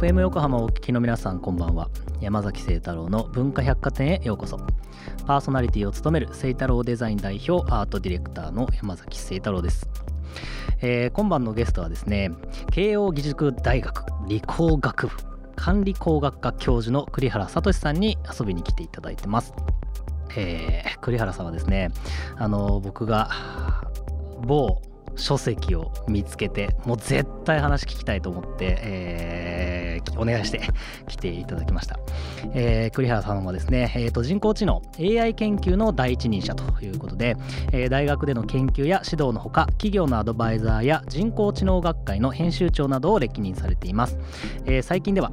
FM 横浜をお聞きの皆さんこんばんは。山崎清太郎の文化百貨店へようこそ。パーソナリティを務める清太郎デザイン代表アートディレクターの山崎清太郎です、えー今晩のゲストはですね慶應義塾大学理工学部管理工学科教授の栗原聡さんに遊びに来ていただいてます。えー栗原さんはですねあの僕が某書籍を見つけてもう絶対話聞きたいと思って、えーお願いして来ていただきました、えー栗原さんはですね、えーと人工知能 AI 研究の第一人者ということで、えー大学での研究や指導のほか企業のアドバイザーや人工知能学会の編集長などを歴任されています、えー最近では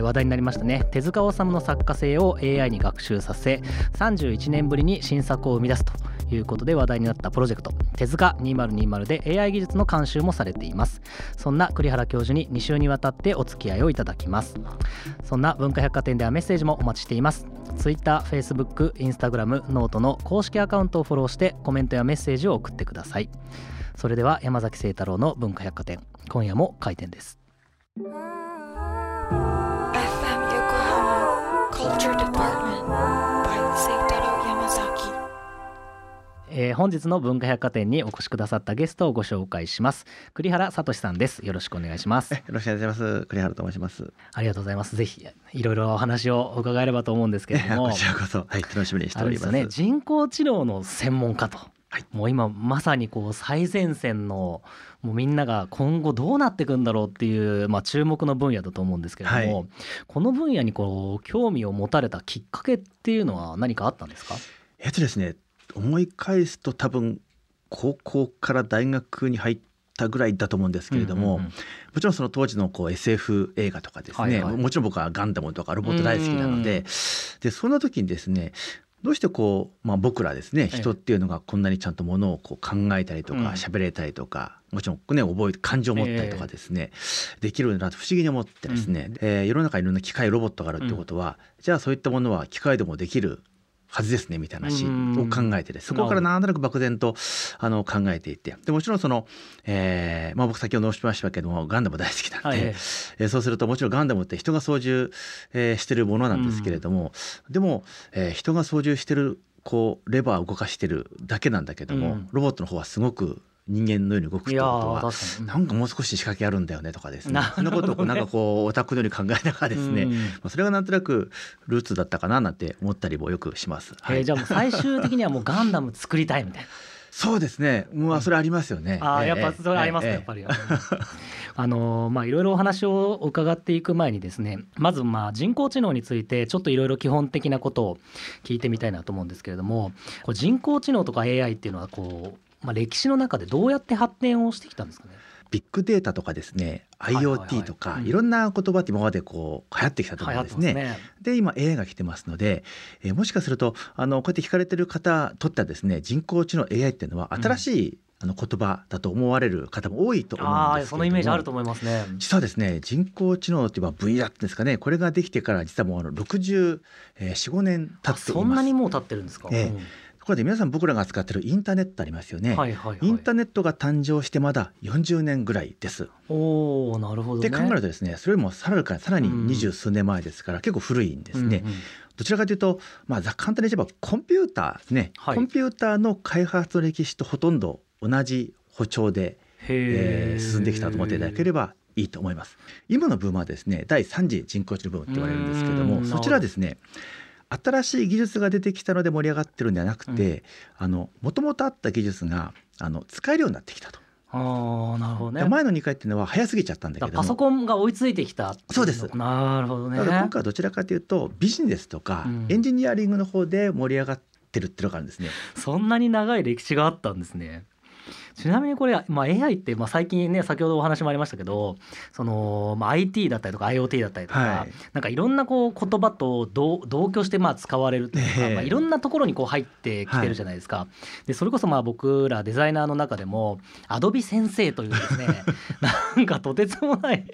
話題になりましたね。手塚治虫の作家性を AI に学習させ31年ぶりに新作を生み出すと。いうことで話題になったプロジェクト手塚2020で AI 技術の監修もされています。そんな栗原教授に2週にわたってお付き合いをいただきます。そんな文化百貨店ではメッセージもお待ちしています。Twitter、Facebook、Instagram、ノートの公式アカウントをフォローしてコメントやメッセージを送ってください。それでは山崎清太郎の文化百貨店今夜も開店です。えー本日の文化百貨店にお越しくださったゲストをご紹介します。栗原聡さんです。よろしくお願いします。よろしくお願いします。栗原と申します。ありがとうございます。ぜひいろいろお話を伺えればと思うんですけれども。こちらこそ、はい、楽しみにしてあおります。ね。人工知能の専門家と、はい。もう今まさにこう最前線のもうみんなが今後どうなっていくんだろうっていう、まあ、注目の分野だと思うんですけれども、はい。この分野にこう興味を持たれたきっかけっていうのは何かあったんですか？えっとですね、思い返すと多分高校から大学に入ったぐらいだと思うんですけれども、うんうんうん。もちろんその当時のこう SF 映画とかですね、はいはい。もちろん僕はガンダムとかロボット大好きなので、でそんな時にですねどうしてこう、まあ、僕らですねえ人っていうのがこんなにちゃんとものをこう考えたりとかうん。喋れたりとか、もちろんね覚え感情を持ったりとかですね、できるんだなと不思議に思ってですね、えー世の中にいろんな機械ロボットがあるってことは、じゃあそういったものは機械でもできるはずですねみたいな話を考えてですそこからなんとなく漠然とあの考えていて。でもちろんその、えーまあ、僕先ほど申しましたけどもガンダム大好きなんで、はい。えーそうするともちろんガンダムって人が操縦、えーしてるものなんですけれども、でも、えー人が操縦してるこうレバーを動かしてるだけなんだけども、うん。ロボットの方はすごく人間のように動くってことはなんかもう少し仕掛けあるんだよねとかですね。そんなことをこうなんかこうオタクのように考えながらですね、それがなんとなくルーツだったかななんて思ったりもよくします。はい。えーじゃあもう最終的にはもうガンダム作りたいみたいな。そうですね。まあそれありますよね。ああええ。やっぱそれありますやっぱり。あのまあいろいろお話を伺っていく前にですねまずまあ人工知能についてちょっといろいろ基本的なことを聞いてみたいなと思うんですけれどもこう人工知能とか AI っていうのはこう、まあ、歴史の中でどうやって発展をしてきたんですかね？ビッグデータとかですね、IoT とか、うん。いろんな言葉って今までこう流行ってきたと思うんですね。ね。で今 AI が来てますので、えーもしかするとあのこうやって聞かれてる方とってはですね人工知能 AI っていうのは新しい、あの言葉だと思われる方も多いと思うんですけれども。ああそのイメージあると思いますね。実はですね人工知能という分野ですかね。これができてから実はもうあの64、えー、45年経あっています。そんなにもう経ってるんですか？ええ。うんところで皆さん僕らが使ってるインターネットありますよね。はいはいはい。インターネットが誕生してまだ40年ぐらいです。おおなるほどね。で考えるとですねそれよりもさらにさらにうん二十数年前ですから結構古いんですね。うんうんどちらかというと、まあ、ざ簡単に言えばコンピューターですね、はいコンピューターの開発の歴史とほとんど同じ歩調で、へえー進んできたと思っていただければいいと思います。今のブームはですね第3次人工知能ブームって言われるんですけどうんもそちらはですね新しい技術が出てきたので盛り上がってるんではなくて、あのもともとあった技術があの使えるようになってきたと。ああなるほどね。で前の2回っていうのは早すぎちゃったんだけどパソコンが追いついてきたそうです。なるほどね。ただ今回はどちらかというとビジネスとかうん。エンジニアリングの方で盛り上がってるっていうのがあるんですね。そんなに長い歴史があったんですねちなみにこれ、まあ、AI って、まあ、最近ね先ほどお話もありましたけどその、まあ、IT だったりとか IoT だったりとか、はいなんかいろんなこう言葉と同同居してまあ使われるというか、ええまあ、いろんなところにこう入ってきてるじゃないですか。でそれこそまあ僕らデザイナーの中でもアドビ先生というですね なんかとてつもない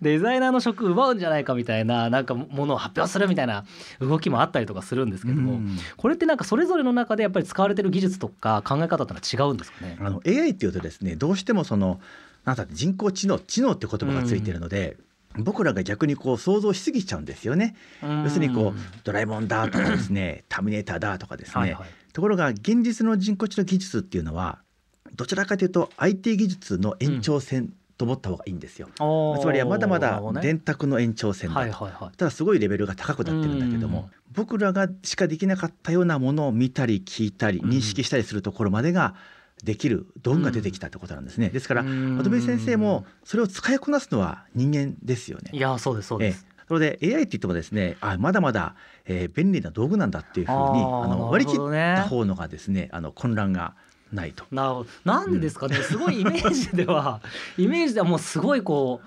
デザイナーの職奪うんじゃないかみたいななんかものを発表するみたいな動きもあったりとかするんですけども、うんこれってなんかそれぞれの中でやっぱり使われてる技術とか考え方ってのは違うんですかね？あの AI っていうとですねどうしてもそのなんだ人工知能知能って言葉がついてるので、僕らが逆にこう想像しすぎちゃうんですよね。要するにこうドラえもんだとかですね ターミネーターだとかですね、はいはい。ところが現実の人工知能技術っていうのはどちらかというと IT 技術の延長線と思った方がいいんですよ。つまりはまだまだ電卓の延長線だと、はいはいはい。ただすごいレベルが高くなってるんだけども、僕らがしかできなかったようなものを見たり聞いたりうん。認識したりするところまでができる道具が出てきたってことなんですね。ですからうん。渡辺先生もそれを使いこなすのは人間ですよね。いやそうですそうです、ええ。なので AI って言ってもですねあまだまだ、えー便利な道具なんだっていうふうにあの割り切った方のがですねあの混乱がないと。なるほど。なんでですかね、すごいイメージでは イメージではもうすごいこ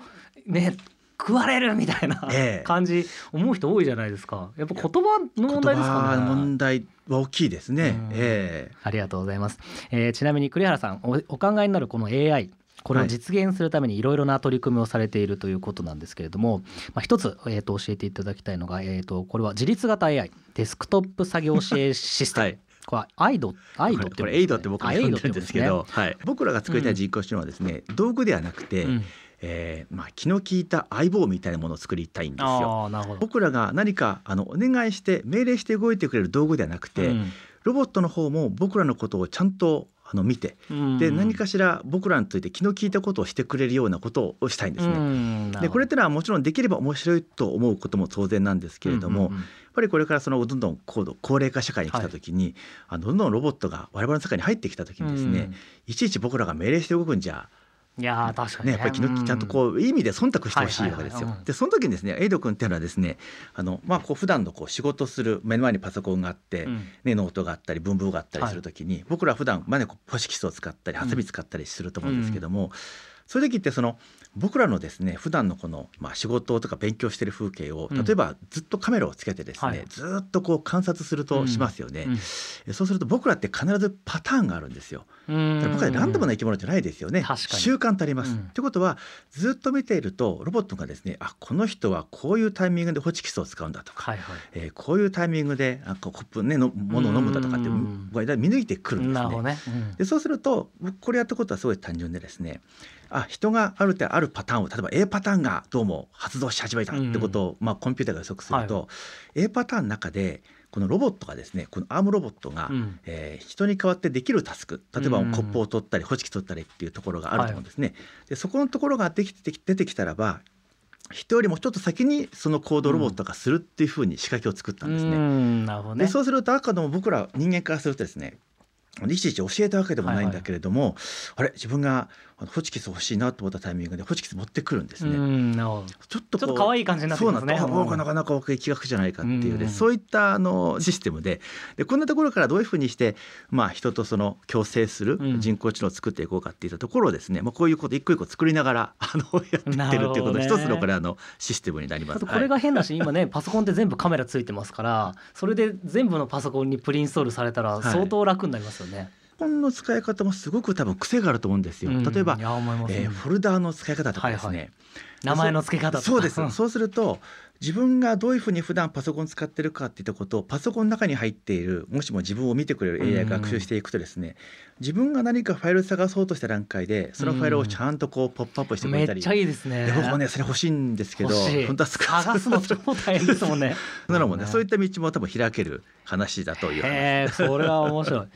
うね食われるみたいなええ。感じ思う人多いじゃないですか。やっぱ言葉の問題ですかね。の問題は大きいですね。うん。ええ。ありがとうございます、えーちなみに栗原さんおお考えになるこの AI これを実現するためにいろいろな取り組みをされているということなんですけれども、まあ、一つ、えー、と教えていただきたいのが、えー、とこれは自律型 AI デスクトップ作業支援システム、はい。これはアイドアイドってこれエイドって僕は呼んでるんですけど、はい、僕らが作りたい人工知能はですね、道具ではなくて、ドってことですねえーまあ、気の利いた相棒みたいなものを作りたいんですうん、よ。僕らが何かあのお願いして命令して動いてくれる道具ではなくて、うん。ロボットの方も僕らのことをちゃんとあの見てうん。で何かしら僕らについて気の利いたことをしてくれるようなことをしたいんですね。うんでこれってのはもちろんできれば面白いと思うことも当然なんですけれども、うんうんうん。やっぱりこれからそのどんどん高度高齢化社会に来た時に、あのどんどんロボットが我々の世界に入ってきた時にですね、いちいち僕らが命令して動くんじゃいやー確かにね。やっぱり気のちゃんとこういい意味で忖度してほしいわけですよ。はいはいはい。うん。でその時にですねエイド君っていうのはですねあのまあこう普段のこう仕事する目の前にパソコンがあって、うん。ね、ノートがあったり文房があったりする時に、僕ら普段まあねこうホシキスを使ったりハサミ使ったりすると思うんですけども、そういう時ってその僕らのですね普段のこのまあ仕事とか勉強してる風景をうん。例えばずっとカメラをつけてですね、はい。ずっとこう観察するとしますよね。うん。そうすると僕らって必ずパターンがあるんですよ。僕らランダムな生き物じゃないですよね。習慣ってあります。うん。ってことはずっと見ているとロボットがですねあこの人はこういうタイミングでホチキスを使うんだとか、はいはい。えーこういうタイミングであこうコップねのものを飲むんだとかってうん。僕は見抜いてくるんですね。ね、うん。でそうすると僕これやったことはすごい単純でですねあ人があるあるパターンを例えば A パターンがどうも発動し始めたってことを、まあ、コンピューターが予測すると、は A パターンの中でこのロボットがですねこのアームロボットが、うん。えー人に代わってできるタスク例えばうんコップを取ったりホチキス取ったりっていうところがあると思うんですね。でそこのところができて出てきたらば人よりもちょっと先にその行動をロボットがするっていうふうに仕掛けを作ったんですね。うんなるほどね。でそうするとあくまでも僕ら人間からするとですねいちいち教えたわけでもないんだけれども、あれ？自分があのホチキス欲しいなと思ったタイミングでホチキス持ってくるんですね。ちょっとちょっと可愛い感じになってきますねそうなんうんだあなかなか僕気学じゃないかっていうね、うん。そういったあのシステムで。でこんなところからどういうふうにして、まあ、人とその共生するうん。人工知能を作っていこうかっていったところをですね、まあ、こういうこと一個一個作りながら あのやってってるっていうこと一つのこれあのシステムになります。これが変だし、今ね パソコンって全部カメラついてますからそれで全部のパソコンにプリインストールされたらはい相当楽になりますよね。この使い方もすごく多分癖があると思うんですよ。うん。例えばえーフォルダーの使い方とかですね、はいはい。名前の付け方とか。そうです。んそうすると 自分がどういうふうに普段パソコン使ってるかっていったことをパソコンの中に入っているもしも自分を見てくれる AI が学習していくとですね自分が何かファイル探そうとした段階でそのファイルをちゃんとこうポップアップしてくれたり、めっちゃいいですね。で僕もねそれ欲しいんですけど本当は探すの超大変ですもんね。なのもね。うんそういった道も多分開ける話だという話。それは面白い。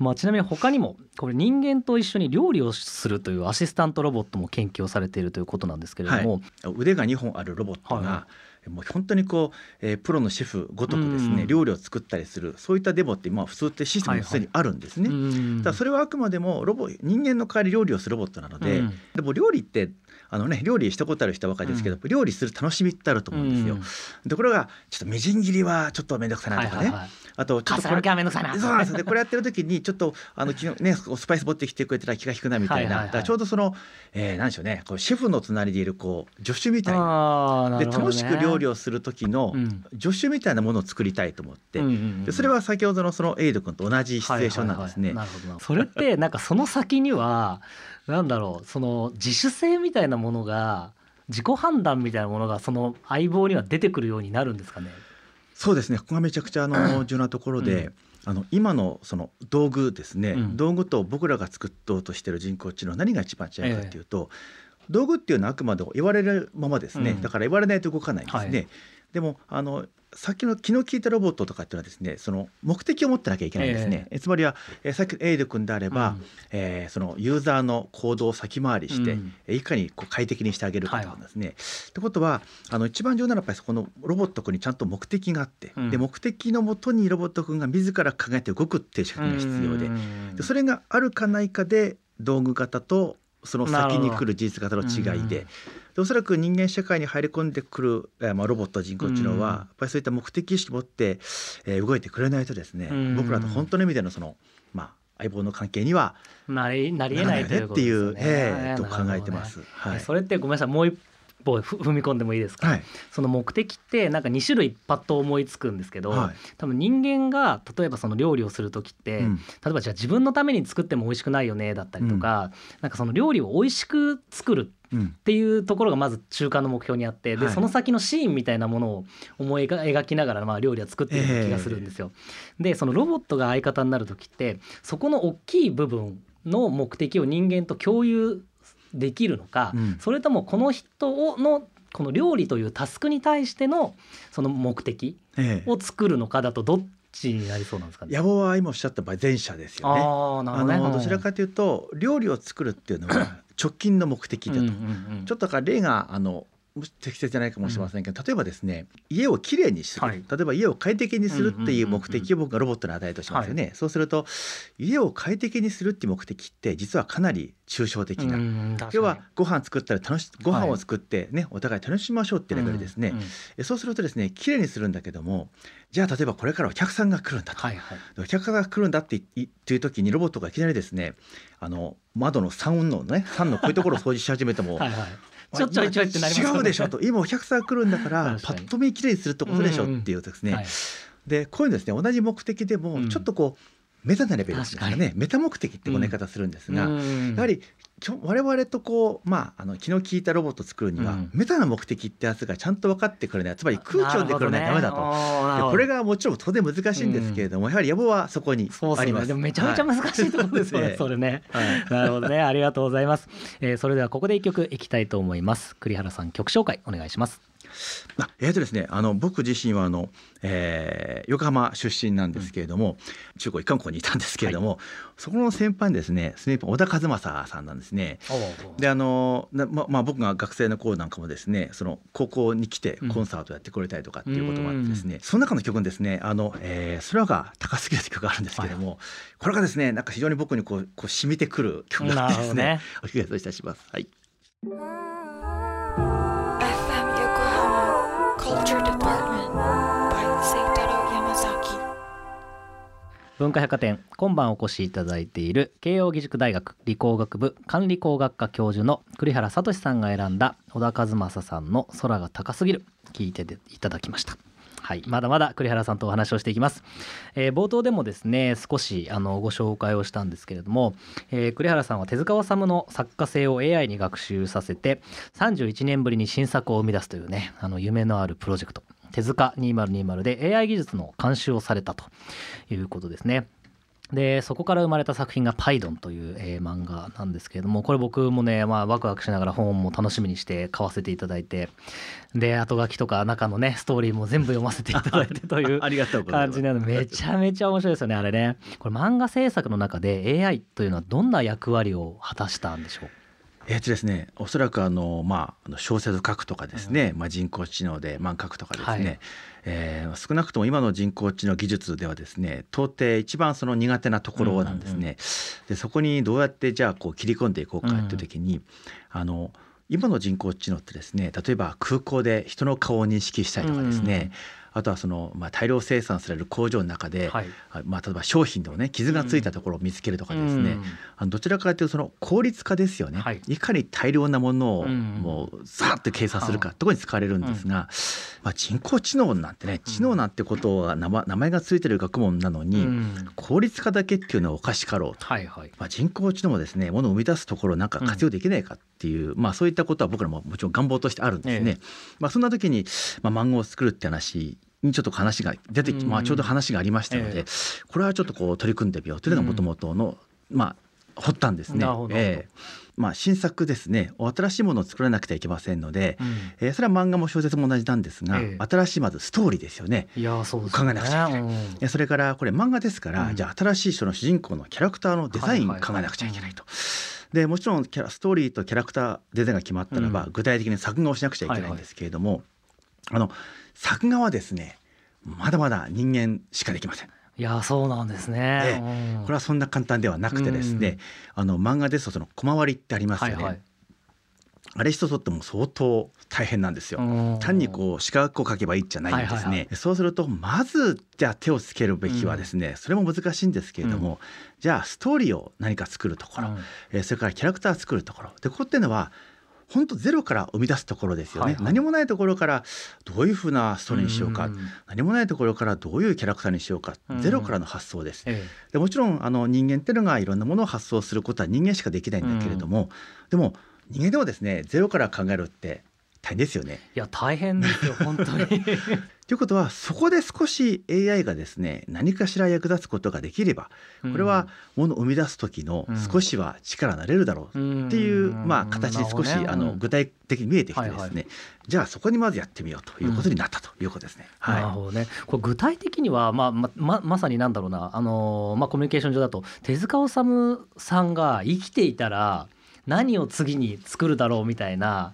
まあちなみに他にもこれ人間と一緒に料理をするというアシスタントロボットも研究をされているということなんですけれども、腕が2本あるロボットが、はいはもう本当にこう、えープロのシェフごとくですね、うん。料理を作ったりするそういったデモってまあ普通ってシステムにすでにあるんですね。うん。ただそれはあくまでもロボ人間の代わり料理をするロボットなので、うん。でも料理ってあのね料理したことある人は分かりですけど、料理する楽しみってあると思うんですよ。ところがちょっとみじん切りはちょっと面倒くさいなとかね、はいはいはいあとちょっと重ねる気はめんどくさいな。そうなんですこれやってる時にちょっとあの昨日 ねスパイス持ってきてくれたら気が引くなみたいな、ちょうどその、えー、なんでしょうね。こうシェフの隣でいるこう助手みたいな。で楽しく料理をする時のうん。助手みたいなものを作りたいと思って、でそれは先ほどのそのエイド君と同じシチュエーションなんですね。はいはいはいなるほどなるほど。それってなんかその先にはなんだろうその自主性みたいなものが自己判断みたいなものがその相棒には出てくるようになるんですかね？そうですね。ここがめちゃくちゃあの重要なところで、うん。あの今のその道具ですね、うん。道具と僕らが作ろうとしてる人工知能何が一番違うかっていうと、道具っていうのはあくまで言われるままですね、うん。だから言われないと動かないんですね。はいでもあのさっきの気の利いたロボットとかっていうのはですねその目的を持ってなきゃいけないんですね。えつまりは、えーさっきのエイド君であれば、うんえーそのユーザーの行動を先回りして、うんえーいかにこう快適にしてあげるかとはいはいかですね。ってことはあの一番重要なのはやっぱりそこのロボット君にちゃんと目的があって、うんで目的のもとにロボット君が自ら考えて動くっていう仕組みが必要で,、うんでそれがあるかないかで道具型とその先に来る事実型の違いで。なるほどでおそらく人間社会に入り込んでくる、えーまあ、ロボット人工知能は、うんやっぱりそういった目的意識を持って、えー動いてくれないとですね、うん僕らと本当の意味でのその、まあ、相棒の関係にはなりなりえないというよねっていうことでね。えーと考えてます。はいそれってごめんなさいもう一歩ふ踏み込んでもいいですか、はい。その目的ってなんか2種類パッと思いつくんですけど、はい。多分人間が例えばその料理をする時って、うん。例えばじゃあ自分のために作っても美味しくないよねだったりとか、なんかその料理を美味しく作るうんっていうところがまず中間の目標にあってで、はい。その先のシーンみたいなものを思い描描きながらまあ料理は作ってるような気がするんですよ。でそのロボットが相方になる時ってそこの大きい部分の目的を人間と共有できるのか、うんそれともこの人をのこの料理というタスクに対してのその目的ええを作るのかだとどっちになりそうなんですかね？野望は今おっしゃった場合前者ですよね。ああなるほどね。のどちらかというと料理を作るっていうのは直近の目的だと、うんうんうんちょっとだから例があの適切じゃないかもしれませんけど、例えばですね家をきれいにする、はい。例えば家を快適にするっていう目的を僕がロボットに与えるとしますよね、そうすると家を快適にするっていう目的って実はかなり抽象的な、要はご飯作ったら楽しご飯を作ってね、お互い楽しみましょうっていうレベルですね、うんうんえそうするとですねきれいにするんだけどもじゃあ例えばこれからお客さんが来るんだと、はいはい。お客さんが来るんだっていう時にロボットがいきなりですねあの窓の3のね3のこういうところを掃除し始めてもはいはい。ちょちょいちょいってなりますよね。違うでしょと。今お客さんが来るんだからパッと見きれいにするってことでしょっていうですね、はい。でこういうのですね同じ目的でもうん。ちょっとこうメタなレベルですかね。メタ目的ってこの言い方するんですが、うん。やはり我々とこうまああの気の利いたロボットを作るには、うんメタな目的ってやつがちゃんと分かってくれないつまり空気読んでくれないとダメだと。でこれががもちろん当然難しいんですけれども、やはり野望はそこに。あります。でもめちゃめちゃ難しいところですよね。はいそれね。はいなるほどね。ありがとうございます。えーそれではここで一曲いきたいと思います。栗原さん曲紹介お願いします。あえーとですね、あの僕自身はあの、えー横浜出身なんですけれども、中高一貫校にいたんですけれども、そこの先輩にですねスネープ小田和正さんなんですね。であのなままあ僕が学生の頃なんかもですねその高校に来てうん。コンサートやってくれたりとかっていうこともあってですね、その中の曲にですね「あのえー空が高すぎる」って曲があるんですけれども、これがですねなんか非常に僕にこうこう染みてくる曲があってですね。なるお聞かせいたします。はい文化百貨店今晩お越しいただいている慶應義塾大学理工学部管理工学科教授の栗原聡さんが選んだ小田和正さんの空が高すぎる聞いていただきました。はい、まだまだ栗原さんとお話をしていきます、えー冒頭でもですね少しあのご紹介をしたんですけれども、えー栗原さんは手塚治虫の作家性を AI に学習させて31年ぶりに新作を生み出すというねあの夢のあるプロジェクト。手塚2020で AI 技術の監修をされたということですね。でそこから生まれた作品が「パイドン」という、えー漫画なんですけれどもこれ僕もね、まあ、ワクワクしながら本も楽しみにして買わせていただいてで後書きとか中のねストーリーも全部読ませていただいてという。感じなのでめちゃめちゃ面白いですよねあれねこれ漫画制作の中で AI というのはどんな役割を果たしたんでしょう？えーとですね、おそらくあの、まあ、小説を書くとかですね、まあ、人工知能で漫画書くとかですね、はい。えー少なくとも今の人工知能技術ではですね到底一番その苦手なところなんですね。でそこにどうやってじゃあこう切り込んでいこうかっていう時に、あの今の人工知能ってですね例えば空港で人の顔を認識したりとかですね、あとはその、まあ、大量生産される工場の中で、はい。あまあ、例えば商品のね傷がついたところを見つけるとかですね、うんあのどちらかというとその効率化ですよね、はい。い、かに大量なものをうんもうさーっと計算するかところに使われるんですが、まあ、人工知能なんてね知能なんてことは名前がついてる学問なのに、うん。効率化だけっていうのはおかしかろうと。はいはい。まあ、人工知能もですねものを生み出すところをなんか活用できないかっていう、まあ、そういったことは僕らももちろん願望としてあるんですね。え。まあ、そんな時に、まあ、漫画を作るって話にちょっと話が出てまあ、ちょうど話がありましたので、えこれはちょっとこう取り組んでみようというのがもともとの、まあ発端ですね。ええ。まあ、新作ですね。新しいものを作らなくてはいけませんので、うん。えーそれは漫画も小説も同じなんですが、ええ。新しいまずストーリーですよね。いやそうですよ考えなくちゃいけない。うん。えそれからこれ漫画ですから、うん。じゃあ新しいその主人公のキャラクターのデザインはいはいはい。考えなくちゃいけないと。でもちろんキャラストーリーとキャラクターデザインが決まったらば、うん。具体的に作画をしなくちゃいけないんですけれども、あの作画はですねまだまだ人間しかできません。いやそうなんですね、うん。これはそんな簡単ではなくてですね、あの漫画ですとその小回りってありますよね、はいはい。あれ一つとっても相当大変なんですよ。うん。単にこう四角を描けばいいじゃないんですね、はいはいはそうするとまずじゃあ手をつけるべきはですね、それも難しいんですけれども、じゃあストーリーを何か作るところ、うん。えーそれからキャラクター作るところ。でここっていうのは本当ゼロから生み出すところですよね、はいはい。何もないところからどういうふうなストーリーにしようか、ん何もないところからどういうキャラクターにしようか、うんゼロからの発想です。えでもちろんあの人間っていうのがいろんなものを発想することは人間しかできないんだけれども、でも人間でもですねゼロから考えるって大変ですよね。えいや大変ですよ本当に。ということはそこで少し AI がですね何かしら役立つことができればこれはものを生み出す時のうん。少しは力になれるだろうっていう、まあ、形で少し、あの具体的に見えてきてですね、はいはい。じゃあそこにまずやってみようということになったということですね。なるはほどね。これ具体的には、まあ、ま、ま、まさになんだろうな、あのーまあ、コミュニケーション上だと、手塚治虫さんが生きていたら。何を次に作るだろうみたいな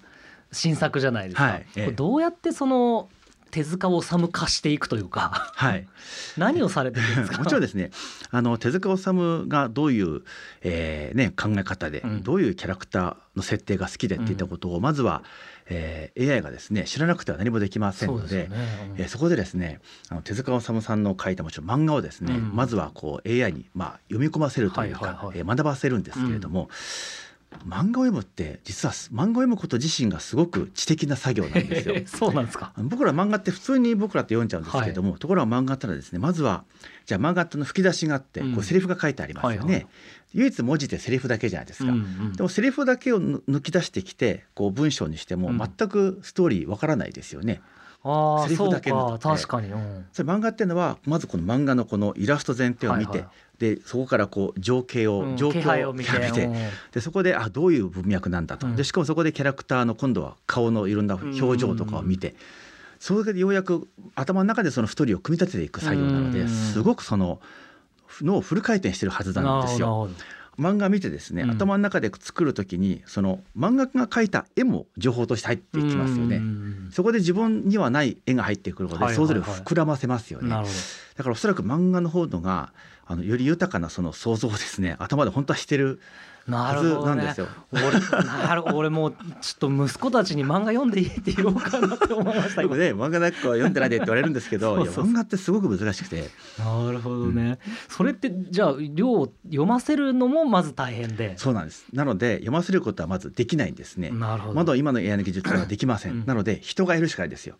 新作じゃないですか。はいええ。どうやってその手塚治虫化していくというか。い、はい。何をされてるんですか？もちろんですね。あの手塚治虫がどういう、えーね、考え方で、うん。どういうキャラクターの設定が好きでっていったことを、まずは、えー AI がですね知らなくては何もできませんのでそね。うん。えーそこでですねあの手塚治虫さんの書いたもちろん漫画をですね、うん。まずはこう AI に、まあ、読み込ませるというか、はいはいはい。えー学ばせるんですけれども、漫画を読むって実は漫画を読むこと自身がすごく知的な作業なんですよ。そうなんですか。僕ら漫画って普通に僕らって読んじゃうんですけれども、ところが漫画ってのはですねまずはじゃあ漫画っての吹き出しがあって、うん。こうセリフが書いてありますよね、はいはい。唯一文字でセリフだけじゃないですか、うんうんでもセリフだけをぬ抜き出してきてこう文章にしてもうん。全くストーリーわからないですよね、ああ、セリそうフだけのか、確かに。うん。それ漫画っていうのはまずこの漫画のこのイラスト前提を見て、はいはいでそこからこう情景を、うん状況気配を見て。うん。でそこであどういう文脈なんだと、うん。でしかもそこでキャラクターの今度は顔のいろんな表情とかを見て、それでようやく頭の中でそのストーリーを組み立てていく作業なので、うん。すごくその脳をフル回転してるはずなんですよ。漫画見てですね、うん頭の中で作る時にその漫画家が描いた絵も情報として入ってきますよね。うんそこで自分にはない絵が入ってくるので、はいはいはい想像力を膨らませますよね。なるほだからおそらく漫画の方のがあのより豊かなその想像をですね頭で本当はしてるど。なるほどね。なんですよ。俺なる俺もうちょっと息子たちに漫画読んでいいって言おうかなって思いました今。よくね漫画なんかは読んでないでって言われるんですけど漫画ってすごく難しくて。なるほどね、それってじゃあ量を読ませるのもまず大変で。そうなんです。なので読ませることはまずできないんですね。なるほど。まだ今の AI の技術はできません、うん。なので人がいるしかないですよ。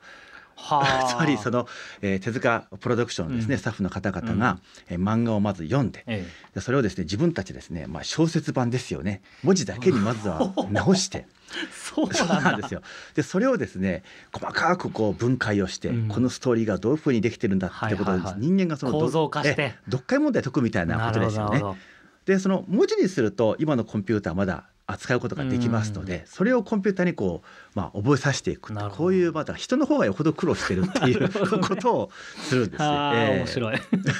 はあ。つまりその、えー手塚プロダクションのですね、うん。スタッフの方々が、えー漫画をまず読んでえでそれをですね自分たちですね、まあ、小説版ですよね。文字だけにまずは 直して。えそうなんですよ。でそれをですね細かくこう分解をして、うん。このストーリーがどういうふうにできてるんだってことを、はいはいはい。人間がそのど構造化して。え読解問題解くみたいなことですよね。でその文字にすると今のコンピューターはまだ扱うことができますので、それをコンピューターにこう、まあ、覚えさせていくこういうまだ人の方がよほど苦労してるっていう ことをするんですね。面白い。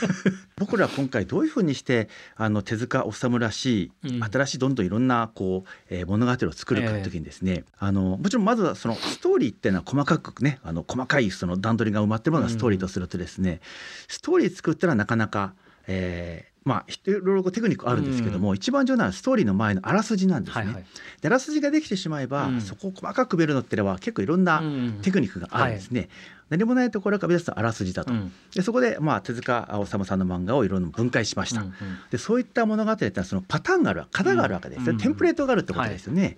僕ら今回どういうふうにしてあの手塚治虫らしい、うん。新しいどんどんいろんなこう、えー物語を作るかという時にですね、あのもちろんまずはそのストーリーっていうのは細かくねあの細かいその段取りが埋まってるものがストーリーとするとですね、ストーリー作ったらなかなか、えーまあいろいろテクニックあるんですけども、一番重要なのはストーリーの前のあらすじなんですね。はいはい。であらすじができてしまえば、うん。そこを細かく埋めるのってのは結構いろんなうんテクニックがあるんですね。何もないところから見出すとあらすじだと。うん。でそこで、まあ、手塚治虫さんの漫画をいろいろ分解しました。うんうん。でそういった物語っていうのはそのパターンがある型があるわけですよ、うんテンプレートがあるってことですよね。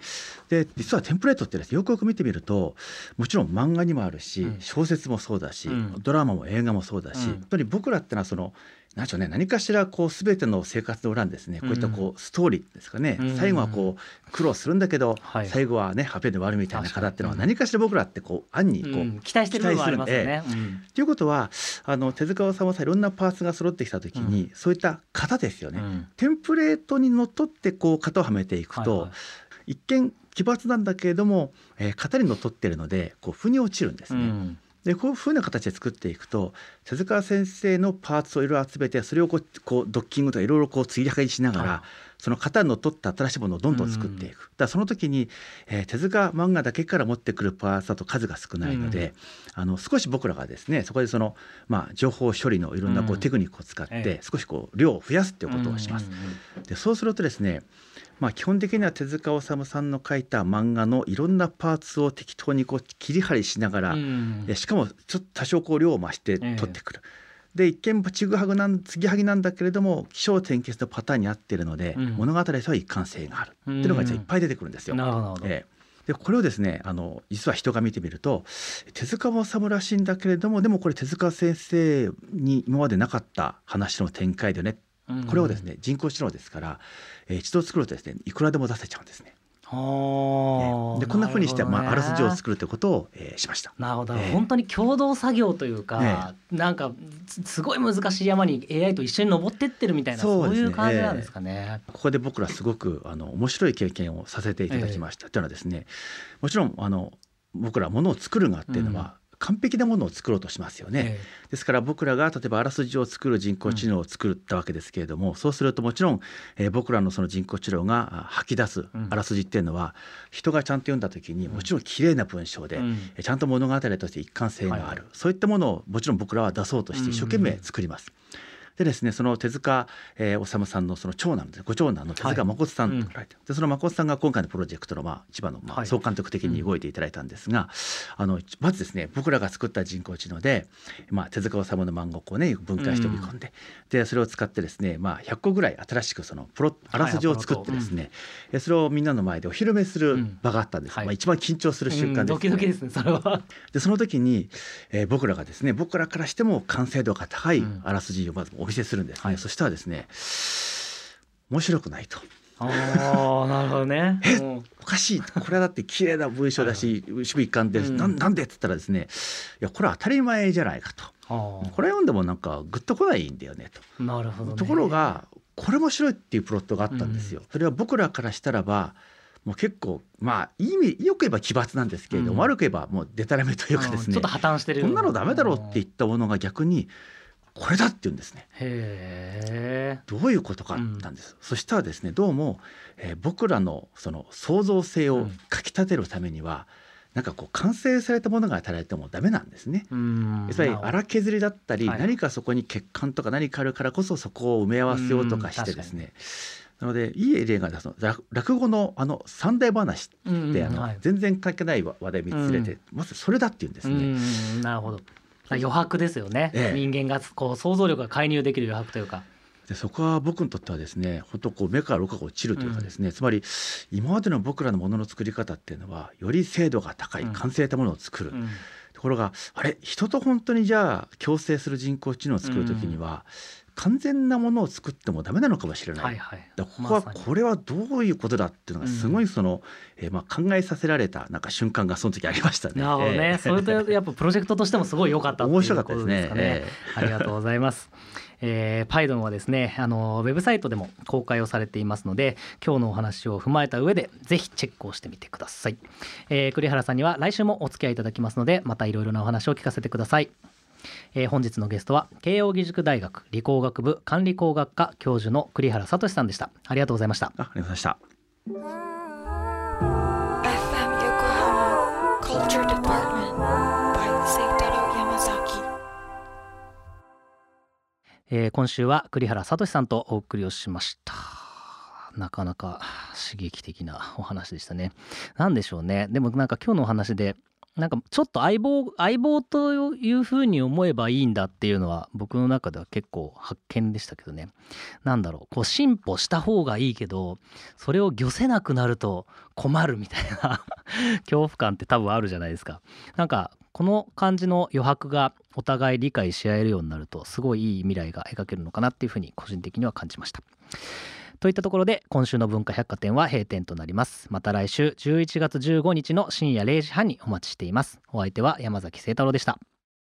で実はテンプレートってですねよくよく見てみるともちろん漫画にもあるし、うん。小説もそうだし、うん。ドラマも映画もそうだし、うん。本当に僕らってのはその何でしょうね何かしらこう全ての生活の裏にですねこういったこうストーリーですかね、うん。最後はこう苦労するんだけど、はい。最後はねハッピーで終わるみたいな方っていうのは何かしら僕らってこう暗にこう、うん。期待してる部分ありますよね。うんということはあの手塚治虫さんいろんなパーツが揃ってきた時に、そういった型ですよね、うん。テンプレートにのっとってこう型をはめていくと、はいはい。一見奇抜なんだけれども、えー型にのっとってるのでこう腑に落ちるんですね。うんでこういうふうな形で作っていくと手塚先生のパーツをいろいろ集めてそれをこうこうドッキングとかいろいろこう継ぎはぎしながら、はい。その型にのっとった新しいものをどんどん作っていく、だからその時に、えー手塚漫画だけから持ってくるパーツだと数が少ないので、あの少し僕らがですねそこでその、まあ、情報処理のいろんなこううん。テクニックを使って、ええ。少しこう量を増やすっていうことをします。うんうんうん。でそうするとですねまあ、基本的には手塚治虫さんの書いた漫画のいろんなパーツを適当にこう切り張りしながら、うん。しかもちょっと多少こう量を増して取ってくる。で一見ちぐはぐなん継ぎはぎなんだけれども起承転結のパターンに合ってるので、うん。物語とは一貫性がある。っていうのがいっぱい出てくるんですよ。なるほど。なるほどええ。でこれをですねあの実は人が見てみると手塚治虫らしいんだけれどもでもこれ手塚先生に今までなかった話の展開でねうんこれをですね人工知能ですから、えー一度作るとですねいくらでも出せちゃうんですね。はあ。でこんなふうにして、まあ、あらすじをる作るということを、えーしました。なるほど、ええ本当に共同作業というか、なんかすすごい難しい山に AI と一緒に登ってってるみたいなそうね。いう感じなんですかね。ここで僕らすごくあの面白い経験をさせていただきました。というのはですねもちろんあの僕らものを作る側っていうのは、完璧なものを作ろうとしますよね。えですから僕らが例えばあらすじを作る人工知能を作ったわけですけれども、そうするともちろん、えー僕らのその人工知能があ吐き出すうん。あらすじっていうのは、人がちゃんと読んだ時にもちろん綺麗な文章で、えうん。えーちゃんと物語として一貫性がある、はいそういったものをもちろん僕らは出そうとして一生懸命作ります。でですねその手塚、えー、治虫さんのその長男ですご長男の手塚誠さんはいとおられて、でその誠さんが今回のプロジェクトの、まあ、一番の、まあ、はい総監督的に動いていただいたんですが、あのまずですね僕らが作った人工知能で、まあ、手塚治虫の漫画をこうね分解して読み込んで、でそれを使ってですね、まあ、100個ぐらい新しくそのプロあらすじを作ってですね、えそれをみんなの前でお披露目する場があったんです、はい。まあ、一番緊張する瞬間です、ね。うんドキドキですねそれは。でその時に、えー僕らがですね僕らからしても完成度が高いうん。あらすじをまずお見せするんですね、はい。そしたらですね面白くないと。ああなるほどね。うん。おかしい。これはだって綺麗な文章だし守備一貫で、うん。なんなんでっつったらですねいやこれは当たり前じゃないかと。あこれ読んでもなんかグッとこないんだよねと。あなるほど、ね。ところがこれ面白いっていうプロットがあったんですよ。それは僕らからしたらばもう結構まあいい意味よく言えば奇抜なんですけれども、うん。悪く言えばもうデタラメというかですねうん。ちょっと破綻してるこんなのダメだろうって言ったものが逆にこれだって言うんですね。へえ。どういうことかあったんです、そしたらですねどうも、えー僕らのその創造性をかきたてるためには、なんかこう完成されたものが与えられてもダメなんですね。うん。つまり荒削りだったり、はい。何かそこに欠陥とか何かあるからこそそこを埋め合わせようとかしてですね。なのでいい例がその落落語のあの三大話うんって、あのはい全然関係ない話題3つ入れて、まずそれだっていうんですね。うん。なるほど。余白ですよね、ええ。人間がこう想像力が介入できる余白というか。でそこは僕にとってはですね本当こう目から鱗が落ちるというかですね、つまり今までの僕らのものの作り方っていうのはより精度が高いうん。完成したものを作る、うん。ところがあれ？人と本当にじゃあ共生する人工知能を作る時には、完全なものを作ってもダメなのかもしれない。はいはい。ここはこれはどういうことだっていうのがすごいその、えーまあ考えさせられたなんか瞬間がその時ありましたね。なるほどね、えーそれとやっぱプロジェクトとしてもすごい良かったっていう面白かったですね。ことかね。ありがとうございます。えー、パイドンはですねあのウェブサイトでも公開をされていますので今日のお話を踏まえた上でぜひチェックをしてみてください、えー栗原さんには来週もお付き合いいただきますのでまたいろいろなお話を聞かせてください、えー本日のゲストは慶應義塾大学理工学部管理工学科教授の栗原聡さんでした。ありがとうございました。あありがとうございました。えー今週は栗原聡さんとお送りをしました。なかなか刺激的なお話でしたね。なんでしょうね。でもなんか今日のお話でなんかちょっと相棒相棒というふうに思えばいいんだっていうのは僕の中では結構発見でしたけどねなんだろうこう進歩した方がいいけどそれを御せなくなると困るみたいな 恐怖感って多分あるじゃないですかなんかこの感じの余白がお互い理解し合えるようになるとすごいいい未来が描けるのかなっていうふうに個人的には感じました。といったところで今週の文化百貨店は閉店となります。また来週11月15日の深夜0時半にお待ちしています。お相手は山崎聖太郎でした。